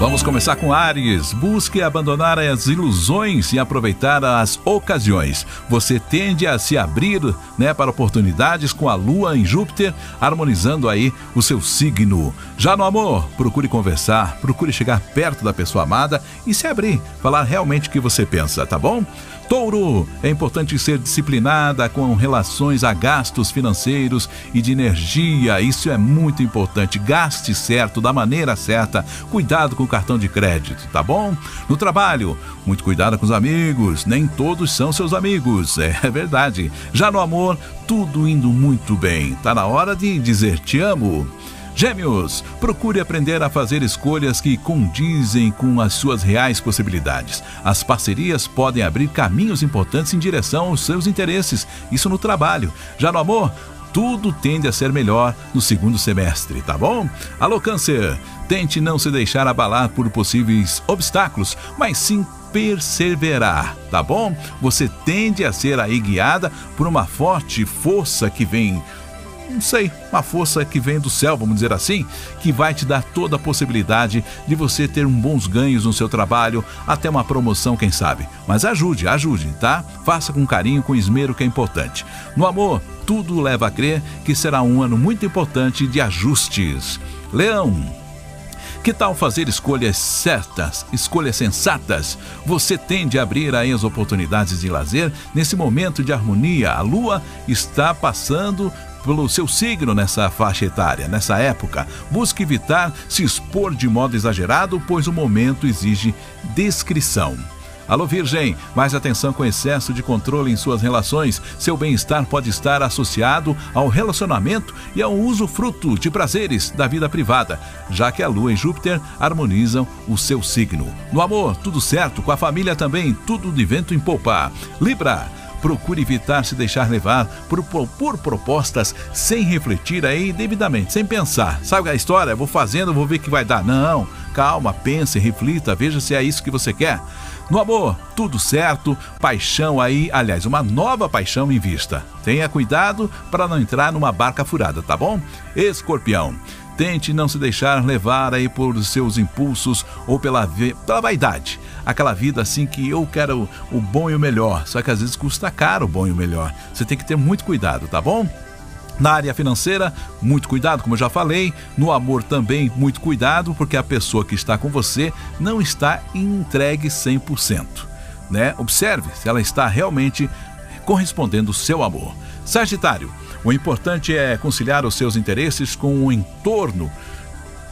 Vamos começar com Ares. Busque abandonar as ilusões e aproveitar as ocasiões. Você tende a se abrir né, para oportunidades com a Lua em Júpiter, harmonizando aí o seu signo. Já no amor, procure conversar, procure chegar perto da pessoa amada e se abrir, falar realmente o que você pensa, tá bom? Touro, é importante ser disciplinada com relações a gastos financeiros e de energia. Isso é muito importante. Gaste certo, da maneira certa. Cuidado com o cartão de crédito, tá bom? No trabalho, muito cuidado com os amigos. Nem todos são seus amigos. É verdade. Já no amor, tudo indo muito bem. Tá na hora de dizer te amo. Gêmeos, procure aprender a fazer escolhas que condizem com as suas reais possibilidades. As parcerias podem abrir caminhos importantes em direção aos seus interesses, isso no trabalho. Já no amor, tudo tende a ser melhor no segundo semestre, tá bom? Alô, Câncer, tente não se deixar abalar por possíveis obstáculos, mas sim perseverar, tá bom? Você tende a ser aí guiada por uma forte força que vem não sei, uma força que vem do céu, vamos dizer assim, que vai te dar toda a possibilidade de você ter bons ganhos no seu trabalho, até uma promoção, quem sabe. Mas ajude, ajude, tá? Faça com carinho, com esmero, que é importante. No amor, tudo leva a crer que será um ano muito importante de ajustes. Leão, que tal fazer escolhas certas, escolhas sensatas? Você tende a abrir aí as oportunidades de lazer nesse momento de harmonia. A lua está passando pelo seu signo nessa faixa etária, nessa época. Busque evitar se expor de modo exagerado, pois o momento exige descrição. Alô, Virgem, mais atenção com excesso de controle em suas relações. Seu bem-estar pode estar associado ao relacionamento e ao uso fruto de prazeres da vida privada, já que a Lua e Júpiter harmonizam o seu signo. No amor, tudo certo, com a família também, tudo de vento em popa. Libra, procure evitar se deixar levar por, por, por, propostas sem refletir aí devidamente, sem pensar. Sabe a história? Vou fazendo, vou ver que vai dar. Não, calma, pense, reflita, veja se é isso que você quer. No amor, tudo certo, paixão aí, aliás, uma nova paixão em vista. Tenha cuidado para não entrar numa barca furada, tá bom? Escorpião, Tente não se deixar levar aí por seus impulsos ou pela, pela vaidade. Aquela vida assim que eu quero o bom e o melhor, só que às vezes custa caro o bom e o melhor. Você tem que ter muito cuidado, tá bom? Na área financeira, muito cuidado, como eu já falei. No amor também, muito cuidado, porque a pessoa que está com você não está entregue 100%. Né? Observe se ela está realmente correspondendo ao seu amor. Sagitário, o importante é conciliar os seus interesses com o entorno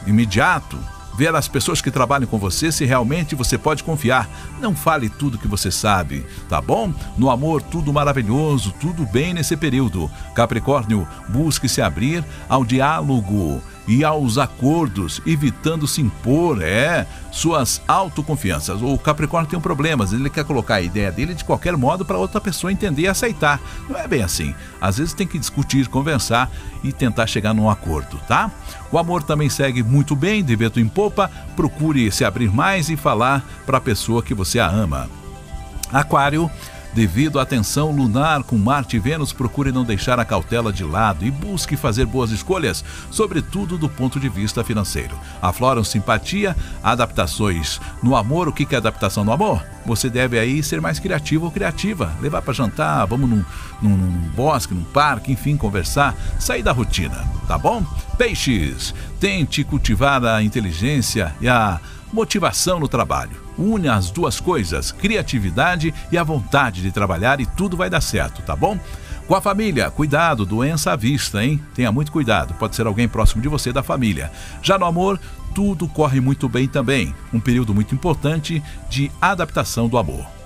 imediato, ver as pessoas que trabalham com você se realmente você pode confiar. Não fale tudo que você sabe, tá bom? No amor, tudo maravilhoso, tudo bem nesse período. Capricórnio, busque se abrir ao diálogo e aos acordos, evitando se impor, é, suas autoconfianças. O Capricórnio tem um problema, ele quer colocar a ideia dele de qualquer modo para outra pessoa entender e aceitar. Não é bem assim. Às vezes tem que discutir, conversar e tentar chegar num acordo, tá? O amor também segue muito bem, de vento em popa. Procure se abrir mais e falar para a pessoa que você a ama. Aquário Devido à tensão lunar com Marte e Vênus, procure não deixar a cautela de lado e busque fazer boas escolhas, sobretudo do ponto de vista financeiro. Afloram simpatia, adaptações. No amor, o que é adaptação no amor? Você deve aí ser mais criativo ou criativa, levar para jantar, vamos num, num, num bosque, num parque, enfim, conversar, sair da rotina, tá bom? Peixes, tente cultivar a inteligência e a motivação no trabalho. Une as duas coisas, criatividade e a vontade de trabalhar e tudo vai dar certo, tá bom? Com a família, cuidado, doença à vista, hein? Tenha muito cuidado, pode ser alguém próximo de você da família. Já no amor, tudo corre muito bem também. Um período muito importante de adaptação do amor.